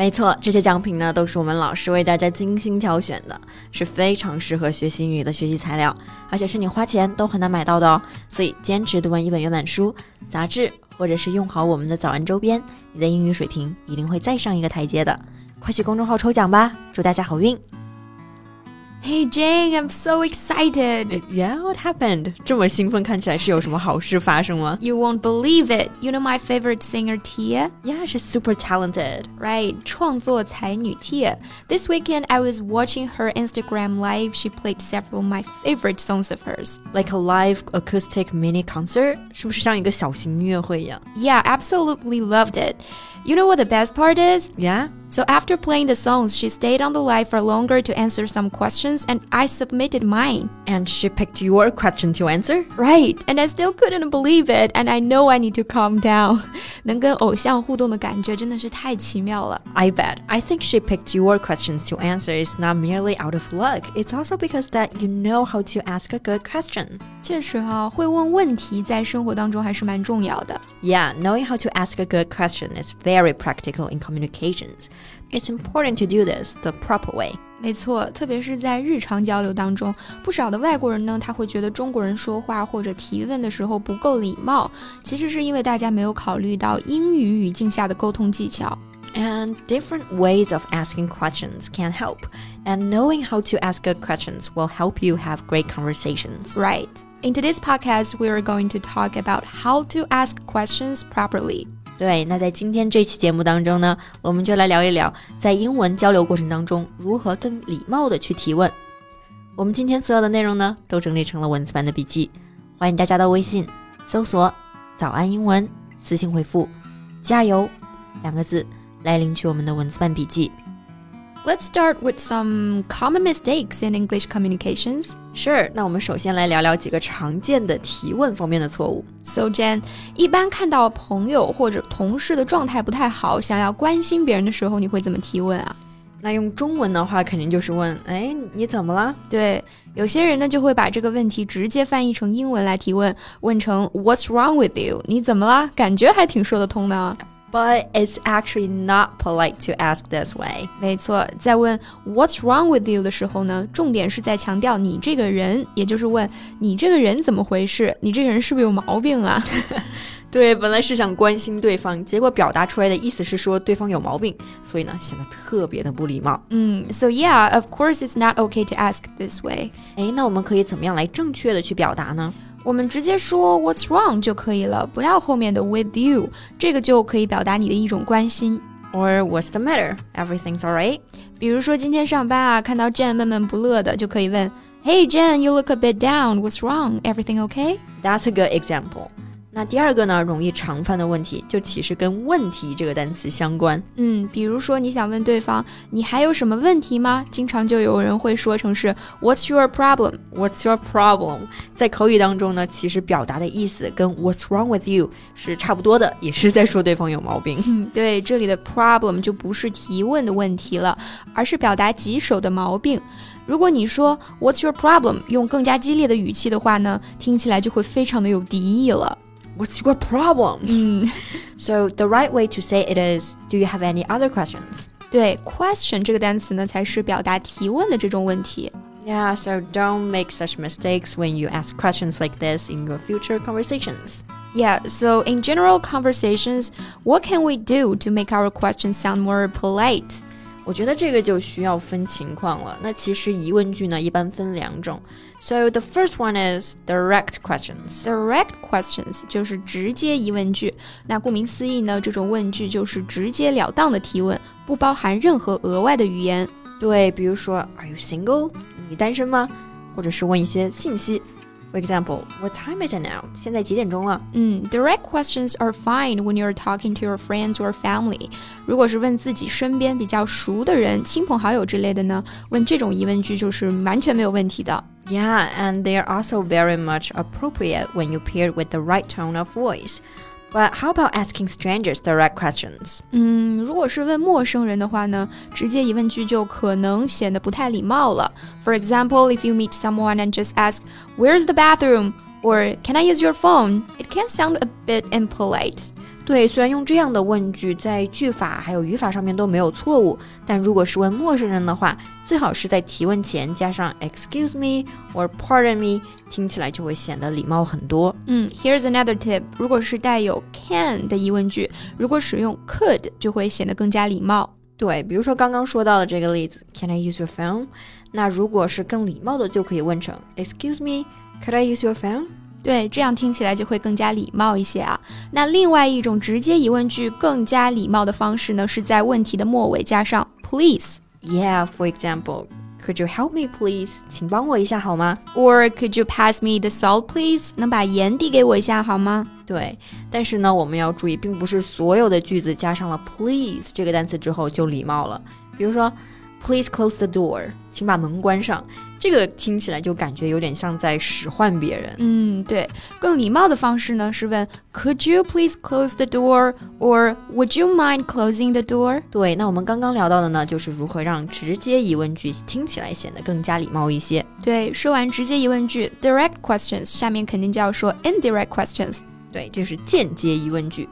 没错，这些奖品呢都是我们老师为大家精心挑选的，是非常适合学习英语的学习材料，而且是你花钱都很难买到的哦。所以坚持读完一本原版书、杂志，或者是用好我们的早安周边，你的英语水平一定会再上一个台阶的。快去公众号抽奖吧，祝大家好运 ！Hey Jane, I'm so excited. Yeah, what happened? 这么兴奋，看起来是有什么好事发生吗 You won't believe it. You know my favorite singer Tia? Yeah, she's super talented. Right, 创作才女 Tia. This weekend I was watching her Instagram live. She played several of my favorite songs of hers. Like a live acoustic mini concert，是不是像一个小型音乐会一样 Yeah, absolutely loved it. You know what the best part is? ？Yeah. So after playing the songs, she stayed on the live for longer to answer some questions and I submitted mine. And she picked your question to answer? Right, and I still couldn't believe it, and I know I need to calm down. 能跟偶像互动的感觉真的是太奇妙了。 I bet. I think she picked your questions to answer is not merely out of luck. It's also because that you know how to ask a good question. 确实哈、会问问题在生活当中还是蛮重要的。 Yeah, knowing how to ask a good question is very practical in communications. It's important to do this the proper way. 没错，特别是在日常交流当中，不少的外国人呢，他会觉得中国人说话或者提问的时候不够礼貌，其实是因为大家没有考虑到英语语境下的沟通技巧。 And different ways of asking questions can help. And knowing how to ask good questions will help you have great conversations. Right. In today's podcast, we are going to talk about how to ask questions properly. 对，那在今天这期节目当中呢，我们就来聊一聊在英文交流过程当中如何更礼貌的去提问。我们今天所有的内容呢，都整理成了文字版的笔记，欢迎大家到微信搜索“早安英文”，私信回复“加油”两个字来领取我们的文字版笔记。Let's start with some common mistakes in English communications. Sure，那我们首先来聊聊几个常见的提问方面的错误。So Jen，一般看到朋友或者同事的状态不太好，想要关心别人的时候，你会怎么提问啊？那用中文的话，肯定就是问：“哎，你怎么了对，有些人呢就会把这个问题直接翻译成英文来提问，问成 What's wrong with you？你怎么了？感觉还挺说得通的啊。？”But it's actually not polite to ask this way. 没错，在问 What's wrong with you 的时候呢，重点是在强调你这个人，也就是问你这个人怎么回事？你这个人是不是有毛病啊？对，本来是想关心对方，结果表达出来的意思是说对方有毛病，所以呢显得特别的不礼貌。嗯，So yeah, of course it's not okay to ask this way. 哎，那我们可以怎么样来正确的去表达呢？我们直接说 What's wrong 就可以了，不要后面的 with you，这个就可以表达你的一种关心。 Or what's the matter? Everything's alright? 比如说今天上班啊，看到 Jen 闷闷不乐的，就可以问 Hey Jen, you look a bit down. What's wrong? Everything okay? That's a good example. 那第二个呢，容易常犯的问题，就其实跟“问题”这个单词相关。嗯，比如说你想问对方你还有什么问题吗？经常就有人会说成是 What's your problem？What's your problem？在口语当中呢，其实表达的意思跟 What's wrong with you 是差不多的，也是在说对方有毛病。嗯，对，这里的 problem 就不是提问的问题了，而是表达棘手的毛病。如果你说 What's your problem？用更加激烈的语气的话呢，听起来就会非常的有敌意了。What's your problem？嗯， So the right way to say it is, do you have any other questions? 对，question 这个单词呢，才是表达提问的这种问题。 Yeah, so don't make such mistakes when you ask questions like this in your future conversations. Yeah, so in general conversations, what can we do to make our questions sound more polite? 我觉得这个就需要分情况了。那其实疑问句呢，一般分两种。So the first one is direct questions. Direct questions 就是直接疑问句。那顾名思义呢，这种问句就是直截了当的提问，不包含任何额外的语言。对，比如说，Are you single？你单身吗？或者是问一些信息。For example, what time is it now？现在几点钟了？嗯，direct questions are fine when you're talking to your friends or family。如果是问自己身边比较熟的人、亲朋好友之类的呢，问这种疑问句就是完全没有问题的。 Yeah, and they are also very much appropriate when you pair with the right tone of voice. But how about asking strangers direct questions? 嗯，如果是问陌生人的话呢，直接疑问句就可能显得不太礼貌了。For example, if you meet someone and just ask, "Where's the bathroom?" or "Can I use your phone?" it can sound a bit impolite. 对，虽然用这样的问句在句法还有语法上面都没有错误，但如果是问陌生人的话，最好是在提问前加上 excuse me or pardon me，听起来就会显得礼貌很多。嗯，Here's another tip，如果是带有 can 的疑问句，如果使用 could 就会显得更加礼貌。对，比如说刚刚说到的这个例子，Can I use your phone？那如果是更礼貌的，就可以问成 Excuse me，Could I use your phone？对，这样听起来就会更加礼貌一些啊。那另外一种直接疑问句更加礼貌的方式呢，是在问题的末尾加上 please。Yeah, for example, could you help me, please？请帮我一下好吗？Or could you pass me the salt, please？能把盐递给我一下好吗？对，但是呢，我们要注意，并不是所有的句子加上了 please 这个单词之后就礼貌了。比如说。Please close the door，请把门关上。这个听起来就感觉有点像在使唤别人。嗯，对，更礼貌的方式呢是问 Could you please close the door？or Would you mind closing the door？对，那我们刚刚聊到的呢，就是如何让直接疑问句听起来显得更加礼貌一些。对，说完直接疑问句 direct questions，下面肯定就要说 indirect questions。对，这是间接疑问句。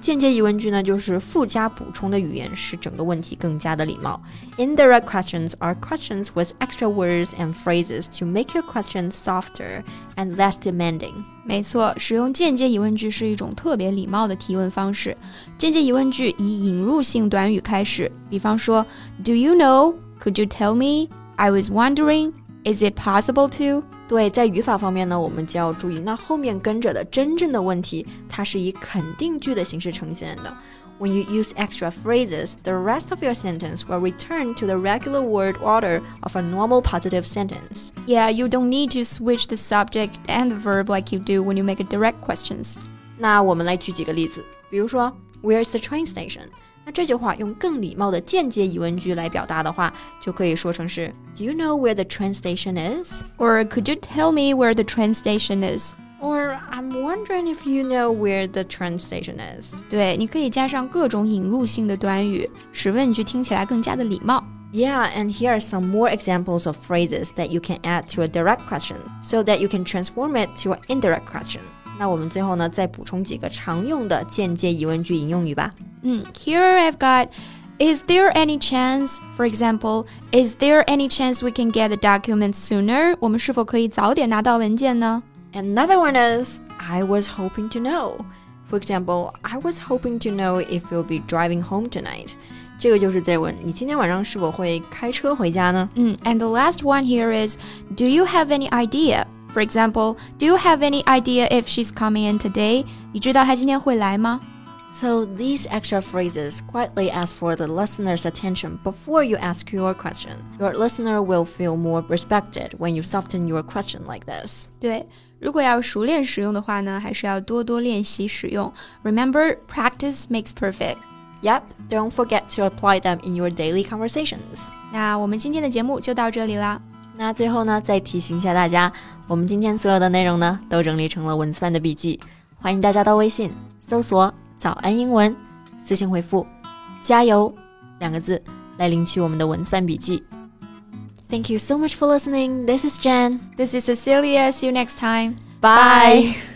间接疑问句呢，就是附加补充的语言，使整个问题更加的礼貌。Indirect questions are questions with extra words and phrases to make your question softer and less demanding。没错，使用间接疑问句是一种特别礼貌的提问方式。间接疑问句以引入性短语开始，比方说，Do you know? Could you tell me? I was wondering. Is it possible to？ 对，在语法方面呢，我们就要注意，那后面跟着的真正的问题，它是以肯定句的形式呈现的。When you use extra phrases, the rest of your sentence will return to the regular word order of a normal positive sentence. Yeah, you don't need to switch the subject and the verb like you do when you make a direct questions. 那我们来举几个例子，比如说，Where's the train station？ 那这句话用更礼貌的间接疑问句来表达的话，就可以说成是 Do you know where the train station is? Or could you tell me where the train station is? Or I'm wondering if you know where the train station is. 对，你可以加上各种引入性的短语，使问句听起来更加的礼貌。Yeah, and here are some more examples of phrases that you can add to a direct question so that you can transform it to an indirect question. 那我们最后呢，再补充几个常用的间接疑问句引用语吧。 嗯，Here I've got. Is there any chance, for example, is there any chance we can get the documents sooner? 我们是否可以早点拿到文件呢？Another one is I was hoping to know. For example, I was hoping to know if you'll be driving home tonight. 这个就是在问你今天晚上是否会开车回家呢？嗯，And the last one here is, do you have any idea? For example, do you have any idea if she's coming in today? 你知道她今天会来吗 ？so these extra phrases quietly ask for the listener's attention before you ask your question. Your listener will feel more respected when you soften your question like this. 对，如果要熟练使用的话呢，还是要多多练习使用。Remember, practice makes perfect. Yep, don't forget to apply them in your daily conversations. 那我们今天的节目就到这里啦。那最后呢，再提醒一下大家，我们今天所有的内容呢，都整理成了文字版的笔记，欢迎大家到微信搜索 早安英文，私信回复“加油”两个字来领取我们的文字版笔记。Thank you so much for listening. This is Jen. This is Cecilia. See you next time. Bye. Bye.